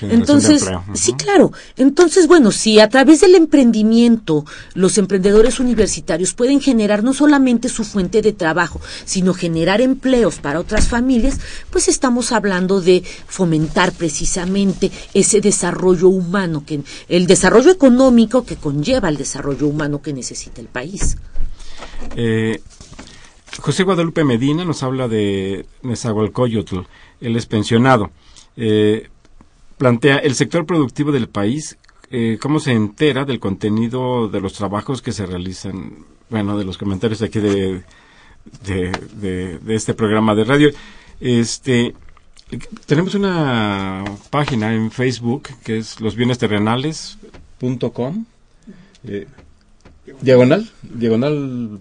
de entonces, sí, claro. Entonces, bueno, si a través del emprendimiento los emprendedores universitarios pueden generar no solamente su fuente de trabajo, sino generar empleos para otras familias, pues estamos hablando de fomentar precisamente ese desarrollo humano, que el desarrollo económico que conlleva el desarrollo humano que necesita el país. Eh, José Guadalupe Medina nos habla de Nezahualcóyotl, él es pensionado. Eh, plantea el sector productivo del país, eh, cómo se entera del contenido de los trabajos que se realizan, bueno, de los comentarios aquí de, de, este programa de radio. Este, tenemos una página en Facebook que es losbienesterrenales.com. Eh, diagonal, diagonal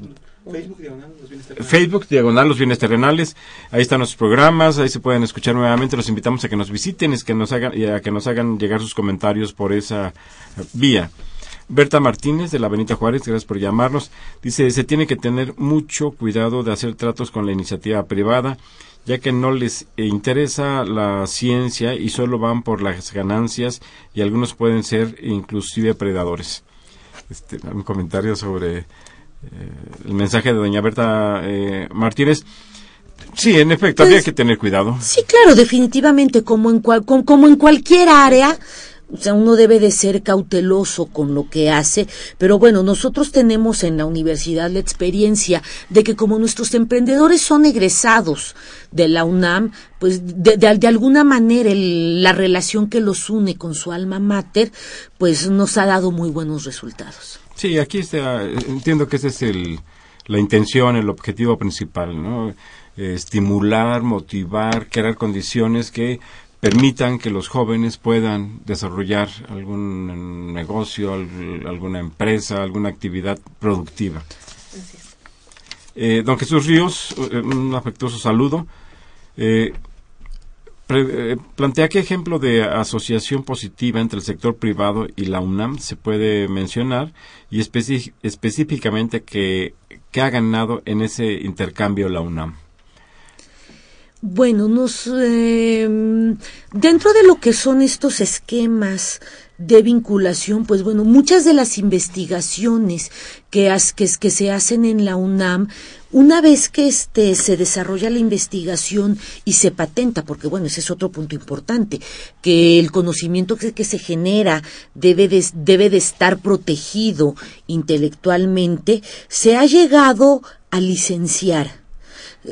Facebook diagonal los bienes terrenales. Ahí están los programas, ahí se pueden escuchar nuevamente. Los invitamos a que nos visiten y que nos hagan, y a que nos hagan llegar sus comentarios por esa vía. Berta Martínez de la Benita Juárez, gracias por llamarnos. Dice, se tiene que tener mucho cuidado de hacer tratos con la iniciativa privada, ya que no les interesa la ciencia y solo van por las ganancias y algunos pueden ser inclusive predadores. Este, un comentario sobre eh, el mensaje de doña Berta eh, Martínez. Sí, en efecto, había pues, que tener cuidado. Sí, claro, definitivamente, como en, como en cualquier área, o sea, uno debe de ser cauteloso con lo que hace, pero bueno, nosotros tenemos en la universidad la experiencia de que como nuestros emprendedores son egresados de la UNAM, pues de, de, alguna manera la relación que los une con su alma mater, pues nos ha dado muy buenos resultados. Sí, aquí está, entiendo que esa es el, la intención, el objetivo principal, ¿no? estimular, motivar, crear condiciones que permitan que los jóvenes puedan desarrollar algún negocio, alguna empresa, alguna actividad productiva. Eh, don Jesús Ríos, eh, un afectuoso saludo. Eh, eh, plantea qué ejemplo de asociación positiva entre el sector privado y la UNAM se puede mencionar y específicamente que, ha ganado en ese intercambio la UNAM. Bueno, nos, em, dentro de lo que son estos esquemas de vinculación, pues bueno, muchas de las investigaciones que, que, que se hacen en la UNAM una vez que este, se desarrolla la investigación y se patenta, porque bueno, ese es otro punto importante, que el conocimiento que, se genera debe de, debe de estar protegido intelectualmente, se ha llegado a licenciar.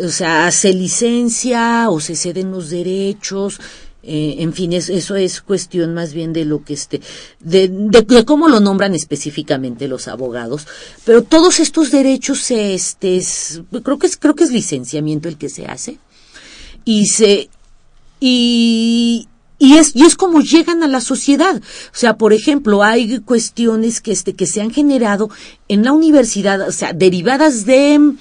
O sea, se licencia o se ceden los derechos, eh, en fin, eso es cuestión más bien de lo que este, de, de, cómo lo nombran específicamente los abogados. Pero todos estos derechos, este, creo que es, creo que es licenciamiento el que se hace y se y y es, y es como llegan a la sociedad. O sea, por ejemplo, hay cuestiones que, este, que se han generado en la universidad, o sea, derivadas de,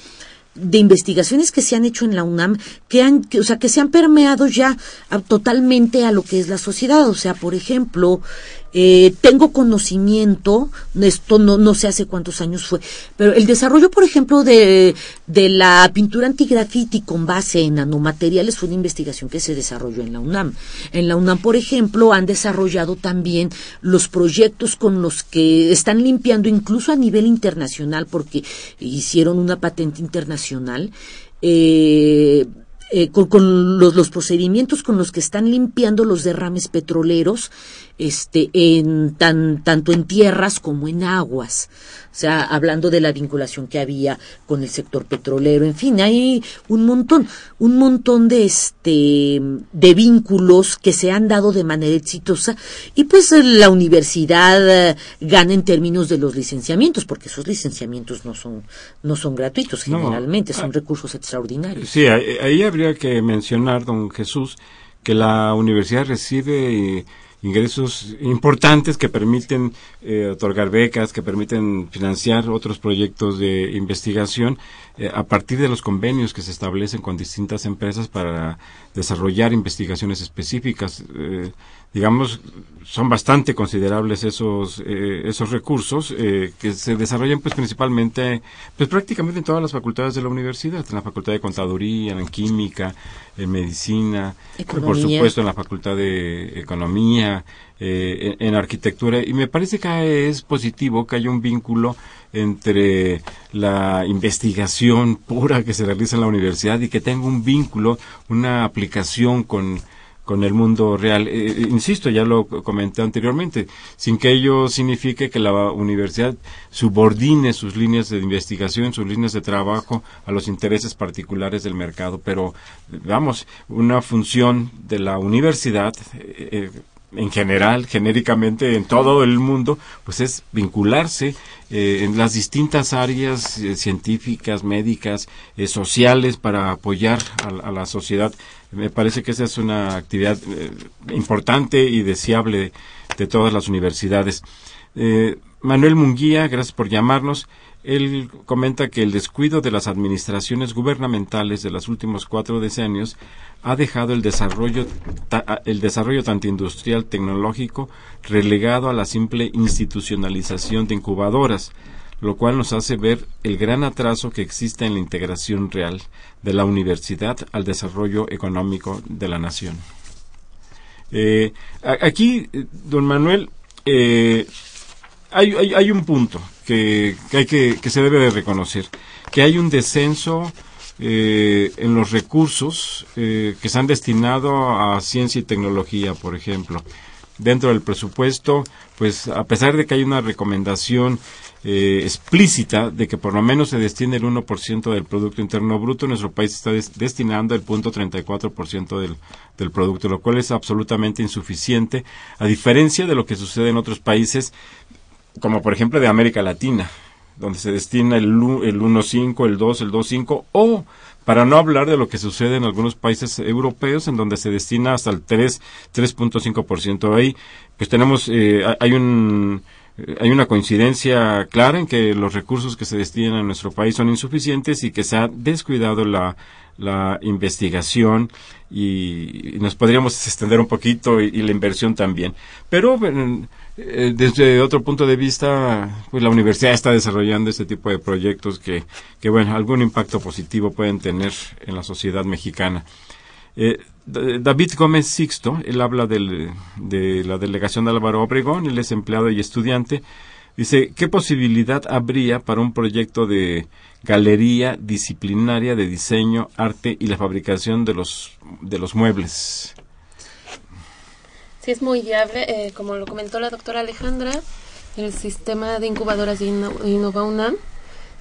de investigaciones que se han hecho en la UNAM que han que, o sea que se han permeado ya totalmente a lo que es la sociedad. O sea por ejemplo eh, tengo conocimiento esto no no sé hace cuántos años fue pero el desarrollo por ejemplo de de la pintura antigrafiti con base en nanomateriales fue una investigación que se desarrolló en la UNAM. En la UNAM por ejemplo han desarrollado también los proyectos con los que están limpiando incluso a nivel internacional porque hicieron una patente internacional eh, eh, con, con los, los procedimientos con los que están limpiando los derrames petroleros este en tan tanto en tierras como en aguas o sea hablando de la vinculación que había con el sector petrolero en fin hay un montón un montón de este de vínculos que se han dado de manera exitosa y pues la universidad eh, gana en términos de los licenciamientos porque esos licenciamientos no son no son gratuitos No. generalmente son Ah. recursos extraordinarios Sí, ahí, ahí habría que mencionar, don Jesús, que la universidad recibe eh, ingresos importantes que permiten eh, otorgar becas, que permiten financiar otros proyectos de investigación eh, a partir de los convenios que se establecen con distintas empresas para desarrollar investigaciones específicas. Eh, digamos, son bastante considerables esos eh, esos recursos eh, que se desarrollan pues principalmente pues prácticamente en todas las facultades de la universidad en la facultad de contaduría en química en medicina por supuesto en la facultad de economía eh, en, en arquitectura. Y me parece que es positivo que haya un vínculo entre la investigación pura que se realiza en la universidad y que tenga un vínculo una aplicación con con el mundo real. Eh, eh, insisto, ya lo co- comenté anteriormente, sin que ello signifique que la universidad subordine sus líneas de investigación, sus líneas de trabajo a los intereses particulares del mercado, pero vamos, una función de la universidad eh, en general, genéricamente en todo el mundo, pues es vincularse en las distintas áreas científicas, médicas, sociales para apoyar a, a la sociedad. Me parece que esa es una actividad eh, importante y deseable de, todas las universidades. Eh, Manuel Munguía, gracias por llamarnos. Él comenta que el descuido de las administraciones gubernamentales de los últimos cuatro decenios ha dejado el desarrollo, ta- el desarrollo tanto industrial tecnológico relegado a la simple institucionalización de incubadoras, lo cual nos hace ver el gran atraso que existe en la integración real de la universidad al desarrollo económico de la nación. Eh, aquí, eh, don Manuel, eh, hay, hay, hay un punto que, que hay que, que se debe de reconocer, que hay un descenso eh, en los recursos eh, que se han destinado a ciencia y tecnología, por ejemplo. Dentro del presupuesto, pues a pesar de que hay una recomendación eh, explícita de que por lo menos se destine el 1% del Producto Interno Bruto, nuestro país está des- destinando el punto 34% del, del producto, lo cual es absolutamente insuficiente, a diferencia de lo que sucede en otros países como por ejemplo de América Latina, donde se destina el, el 1.5, el 2, el 2.5, o para no hablar de lo que sucede en algunos países europeos, en donde se destina hasta el 3, 3.5%. Ahí, pues tenemos, eh, ha- hay un, hay una coincidencia clara en que los recursos que se destinan a nuestro país son insuficientes y que se ha descuidado la, la investigación y, nos podríamos extender un poquito y, la inversión también. Pero eh, eh, desde otro punto de vista, pues la universidad está desarrollando este tipo de proyectos que, que bueno, algún impacto positivo pueden tener en la sociedad mexicana. Eh, David Gómez Sixto, él habla de la delegación de Álvaro Obregón, él es empleado y estudiante. Dice, ¿qué posibilidad habría para un proyecto de galería disciplinaria de diseño, arte y la fabricación de los, de los muebles? Sí, es muy viable. eh, como lo comentó la doctora Alejandra, el sistema de incubadoras de Inno- Innova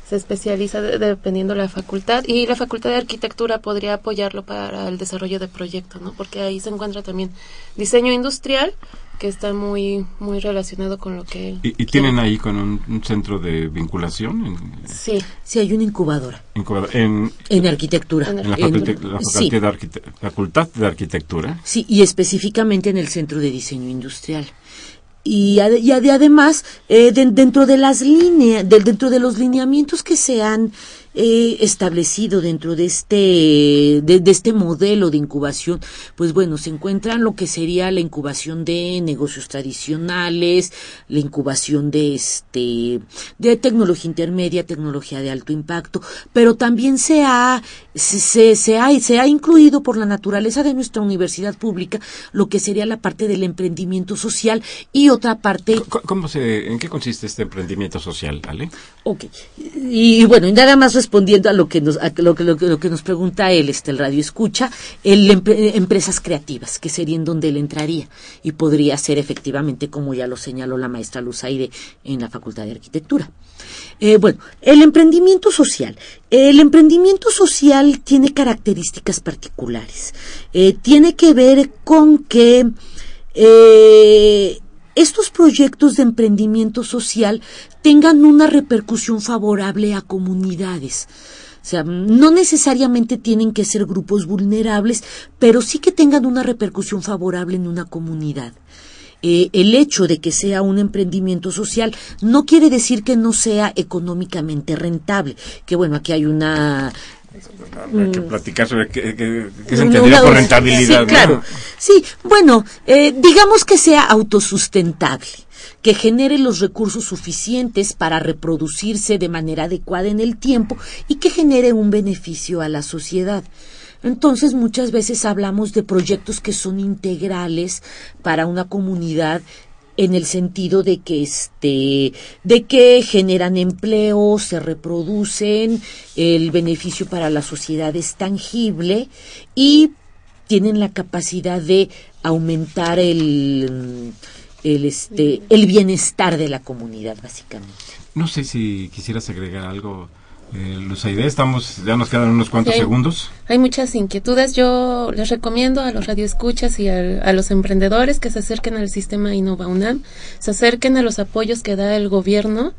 se especializa de- dependiendo de la facultad y la facultad de arquitectura podría apoyarlo para el desarrollo de proyectos, ¿no? Porque ahí se encuentra también diseño industrial que está muy muy relacionado con lo que él ¿Y, y tienen ahí con un, un centro de vinculación en, sí Sí, hay una incubadora en, en- en arquitectura. En en la, En- facultad, la sí, facultad de Arquite- Facultad de Arquitectura? Sí, y específicamente en el Centro de Diseño Industrial. Y, ade- y ade- además, eh, de- dentro de las líneas, del- dentro de los lineamientos que se han eh, establecido dentro de este, de, de este modelo de incubación, pues bueno, se encuentran lo que sería la incubación de negocios tradicionales, la incubación de este, de tecnología intermedia, tecnología de alto impacto, pero también se ha, se, se, se ha, se ha incluido por la naturaleza de nuestra universidad pública lo que sería la parte del emprendimiento social y otra parte ¿Cómo se, ¿En qué consiste este emprendimiento social, Ale? Ok. Y, y bueno, y nada más respondiendo a lo que nos, a lo lo lo que nos pregunta él, este, el radio escucha, el empre- empresas creativas, que sería en donde él entraría. Y podría ser efectivamente, como ya lo señaló la maestra Luzaide en la Facultad de Arquitectura. Eh, bueno, el emprendimiento social. El emprendimiento social tiene características particulares. Eh, tiene que ver con que eh, estos proyectos de emprendimiento social tengan una repercusión favorable a comunidades. O sea, no necesariamente tienen que ser grupos vulnerables, pero sí que tengan una repercusión favorable en una comunidad. Eh, el hecho de que sea un emprendimiento social no quiere decir que no sea económicamente rentable. Que bueno, aquí hay una Que platicar sobre qué, qué- qué se Mm. entendería por rentabilidad. Sí, ¿no? claro. Sí, bueno, eh, digamos que sea autosustentable, que genere los recursos suficientes para reproducirse de manera adecuada en el tiempo y que genere un beneficio a la sociedad. Entonces muchas veces hablamos de proyectos que son integrales para una comunidad en el sentido de que este de que generan empleo, se reproducen, el beneficio para la sociedad es tangible y tienen la capacidad de aumentar el el este el bienestar de la comunidad básicamente. No sé si quisieras agregar algo, eh, Luzaide. Estamos, ya nos quedan unos cuantos Sí. segundos. Hay muchas inquietudes. Yo les recomiendo a los radioescuchas y al- a, los emprendedores que se acerquen al sistema Innova UNAM, se acerquen a los apoyos que da el gobierno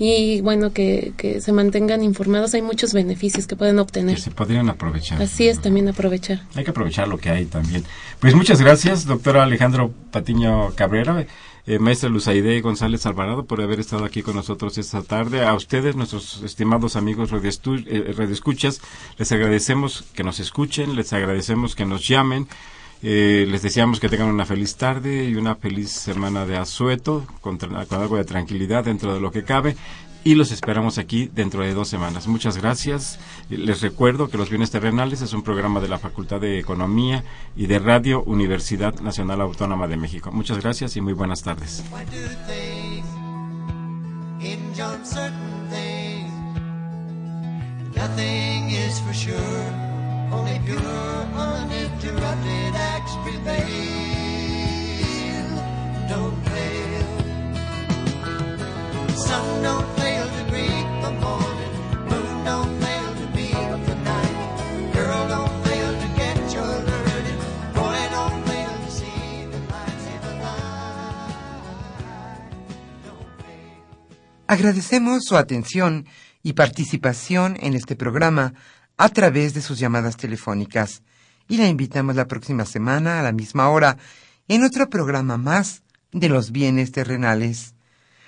y bueno, que, que se mantengan informados. Hay muchos beneficios que pueden Que obtener. se podrían aprovechar. Así es, también aprovechar. Hay que aprovechar lo que hay también. Pues muchas gracias, doctora Alejandro Patiño Cabrera, eh, maestra Luzaide González Alvarado, por haber estado aquí con nosotros esta tarde. A ustedes, nuestros estimados amigos eh, radioescuchas, les agradecemos que nos escuchen, les agradecemos que nos llamen. Eh, les deseamos que tengan una feliz tarde y una feliz semana de asueto, con, con algo de tranquilidad dentro de lo que cabe. Y los esperamos aquí dentro de dos semanas. Muchas gracias. Les recuerdo que Los Bienes Terrenales es un programa de la Facultad de Economía y de Radio Universidad Nacional Autónoma de México. Muchas gracias y muy buenas tardes. Why do Agradecemos su atención y participación en este programa a través de sus llamadas telefónicas. Y la invitamos la próxima semana a la misma hora en otro programa más de los bienes terrenales.